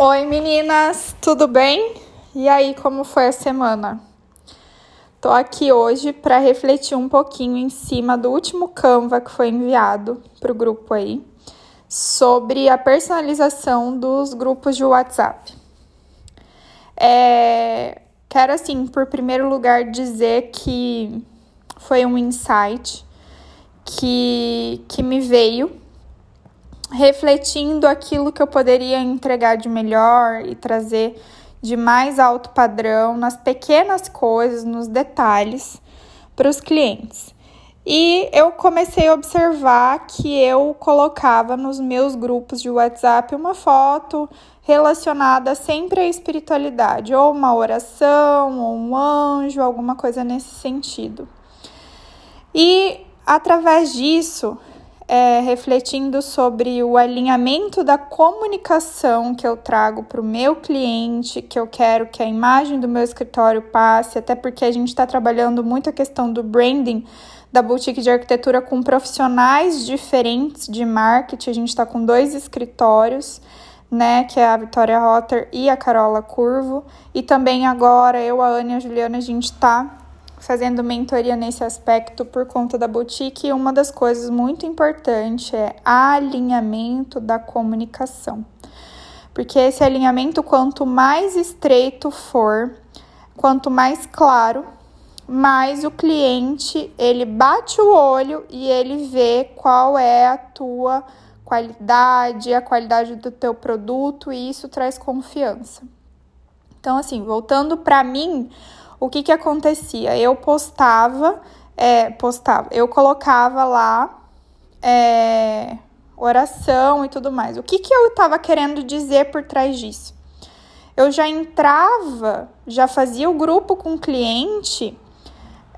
Oi meninas, tudo bem? E aí, como foi a semana? Tô aqui hoje para refletir um pouquinho em cima do último Canva que foi enviado para o grupo aí sobre a personalização dos grupos de WhatsApp. É, quero assim, por primeiro lugar, dizer que foi um insight que, que me veio refletindo aquilo que eu poderia entregar de melhor e trazer de mais alto padrão nas pequenas coisas, nos detalhes para os clientes. E eu comecei a observar que eu colocava nos meus grupos de WhatsApp uma foto relacionada sempre à espiritualidade, ou uma oração, ou um anjo, alguma coisa nesse sentido. E através disso, é, refletindo sobre o alinhamento da comunicação que eu trago para o meu cliente, que eu quero que a imagem do meu escritório passe, até porque a gente está trabalhando muito a questão do branding da boutique de arquitetura com profissionais diferentes de marketing. A gente está com dois escritórios, né? Que é a Vitória Rotter e a Carola Curvo. E também agora eu, a Ana e a Juliana, a gente está fazendo mentoria nesse aspecto por conta da boutique, e uma das coisas muito importantes é alinhamento da comunicação. Porque esse alinhamento, quanto mais estreito for, quanto mais claro, mais o cliente ele bate o olho e ele vê qual é a tua qualidade, a qualidade do teu produto e isso traz confiança. Então, assim, voltando para mim, o que que acontecia? Eu postava, é, postava, eu colocava lá é, oração e tudo mais. O que que eu estava querendo dizer por trás disso? Eu já entrava, já fazia o grupo com o cliente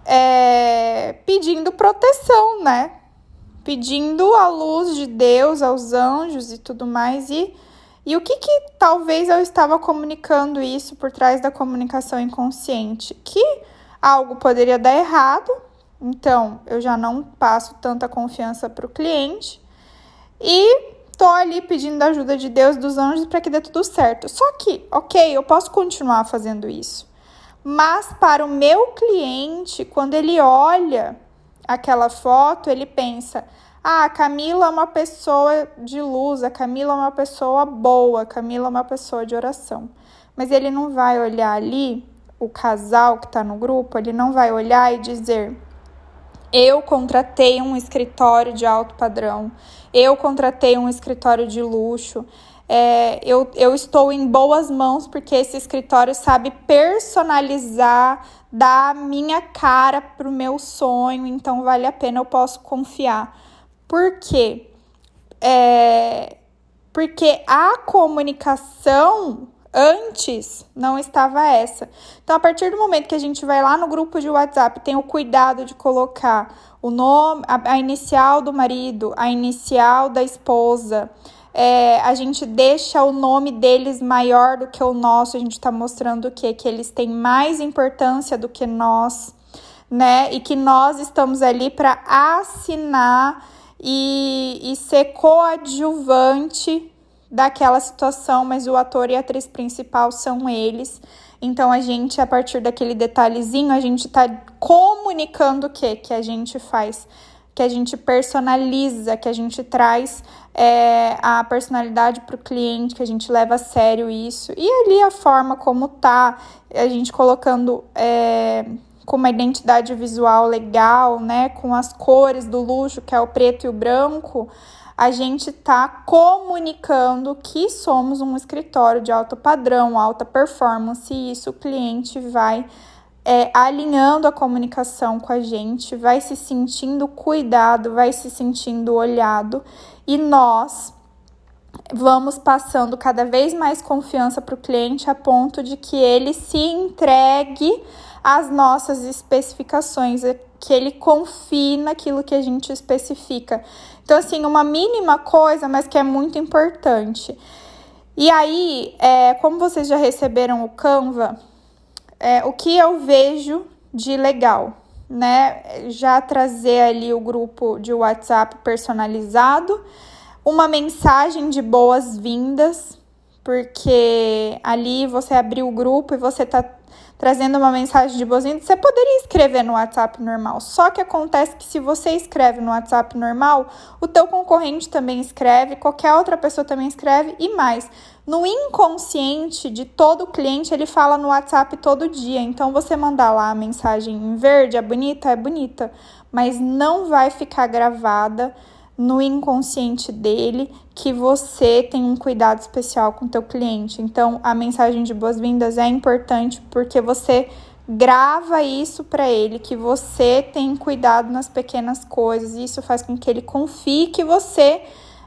é, pedindo proteção, né? Pedindo a luz de Deus aos anjos e tudo mais e e o que que talvez eu estava comunicando isso por trás da comunicação inconsciente? Que algo poderia dar errado, então eu já não passo tanta confiança para o cliente e tô ali pedindo a ajuda de Deus, dos anjos, para que dê tudo certo. Só que, ok, eu posso continuar fazendo isso, mas para o meu cliente, quando ele olha aquela foto, ele pensa: ah, a Camila é uma pessoa de luz, a Camila é uma pessoa boa, a Camila é uma pessoa de oração. Mas ele não vai olhar ali, o casal que está no grupo, ele não vai olhar e dizer: eu contratei um escritório de alto padrão, eu contratei um escritório de luxo, é, eu, eu estou em boas mãos porque esse escritório sabe personalizar, dar a minha cara para o meu sonho, então vale a pena, eu posso confiar. Por quê? É, porque a comunicação antes não estava essa. Então, a partir do momento que a gente vai lá no grupo de WhatsApp, tem o cuidado de colocar o nome, a, a inicial do marido, a inicial da esposa. É, a gente deixa o nome deles maior do que o nosso, a gente está mostrando o quê? Que eles têm mais importância do que nós, né? E que nós estamos ali para assinar e, e ser coadjuvante daquela situação, mas o ator e a atriz principal são eles. Então a gente, a partir daquele detalhezinho, a gente tá comunicando o que que a gente faz, que a gente personaliza, que a gente traz é, a personalidade para o cliente, que a gente leva a sério isso. E ali a forma como tá, a gente colocando é, com uma identidade visual legal, né, com as cores do luxo, que é o preto e o branco, a gente está comunicando que somos um escritório de alto padrão, alta performance, e isso o cliente vai é, alinhando a comunicação com a gente, vai se sentindo cuidado, vai se sentindo olhado, e nós vamos passando cada vez mais confiança para o cliente a ponto de que ele se entregue as nossas especificações, é que ele confie naquilo que a gente especifica. Então, assim, uma mínima coisa, mas que é muito importante. E aí, é, como vocês já receberam o Canva, é, o que eu vejo de legal, né? Já trazer ali o grupo de WhatsApp personalizado, uma mensagem de boas-vindas porque ali você abriu o grupo e você tá trazendo uma mensagem de boas-vindas, você poderia escrever no WhatsApp normal. Só que acontece que se você escreve no WhatsApp normal, o teu concorrente também escreve, qualquer outra pessoa também escreve e mais. No inconsciente de todo cliente, ele fala no WhatsApp todo dia. Então você mandar lá a mensagem em verde, é bonita, é bonita, mas não vai ficar gravada no inconsciente dele que você tem um cuidado especial com o teu cliente. Então, a mensagem de boas-vindas é importante porque você grava isso para ele, que você tem cuidado nas pequenas coisas. Isso faz com que ele confie que você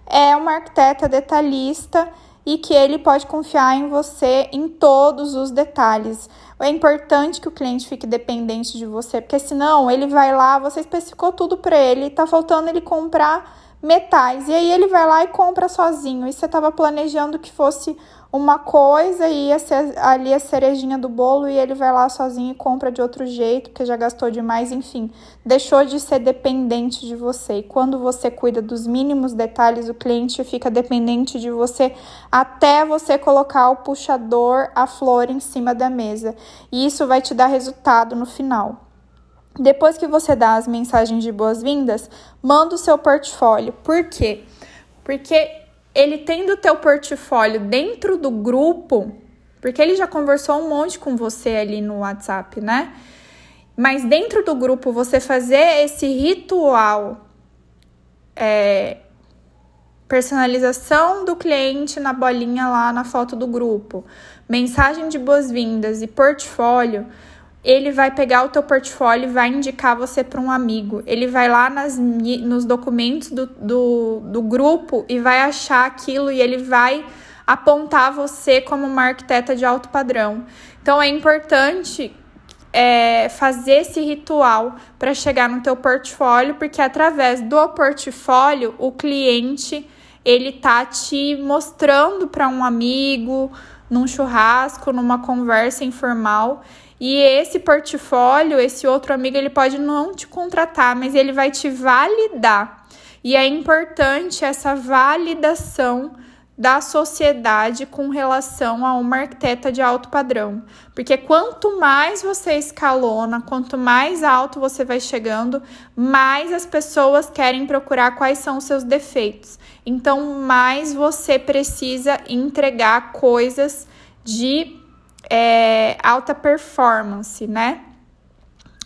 é uma arquiteta detalhista e que ele pode confiar em você em todos os detalhes. É importante que o cliente fique dependente de você, porque senão ele vai lá, você especificou tudo para ele, tá faltando ele comprar metais. E aí ele vai lá e compra sozinho. E você estava planejando que fosse uma coisa e ia ser ali a cerejinha do bolo e ele vai lá sozinho e compra de outro jeito, porque já gastou demais, enfim. Deixou de ser dependente de você. E quando você cuida dos mínimos detalhes, o cliente fica dependente de você até você colocar o puxador, a flor em cima da mesa. E isso vai te dar resultado no final. Depois que você dá as mensagens de boas-vindas, manda o seu portfólio. Por quê? Porque ele tendo o teu portfólio dentro do grupo, porque ele já conversou um monte com você ali no WhatsApp, né? Mas dentro do grupo, você fazer esse ritual, é, personalização do cliente na bolinha lá na foto do grupo, mensagem de boas-vindas e portfólio ele vai pegar o teu portfólio e vai indicar você para um amigo. Ele vai lá nas, nos documentos do, do, do grupo e vai achar aquilo e ele vai apontar você como uma arquiteta de alto padrão. Então é importante é, fazer esse ritual para chegar no teu portfólio, porque através do portfólio o cliente ele tá te mostrando para um amigo, num churrasco, numa conversa informal e esse portfólio, esse outro amigo, ele pode não te contratar, mas ele vai te validar. E é importante essa validação da sociedade com relação a uma arquiteta de alto padrão. Porque quanto mais você escalona, quanto mais alto você vai chegando, mais as pessoas querem procurar quais são os seus defeitos. Então, mais você precisa entregar coisas de é, alta performance, né?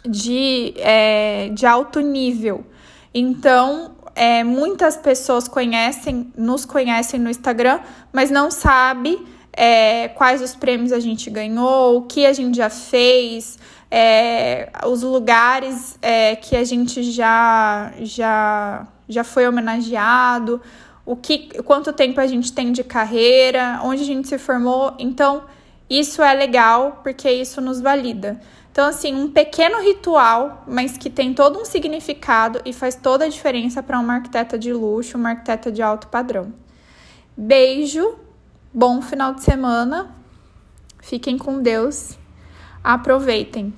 De, é, de alto nível. Então, é, muitas pessoas conhecem, nos conhecem no Instagram, mas não sabe é, quais os prêmios a gente ganhou, o que a gente já fez, é, os lugares é, que a gente já, já, já foi homenageado, o que, quanto tempo a gente tem de carreira, onde a gente se formou. Então, isso é legal porque isso nos valida. Então, assim, um pequeno ritual, mas que tem todo um significado e faz toda a diferença para uma arquiteta de luxo, uma arquiteta de alto padrão. Beijo, bom final de semana, fiquem com Deus, aproveitem.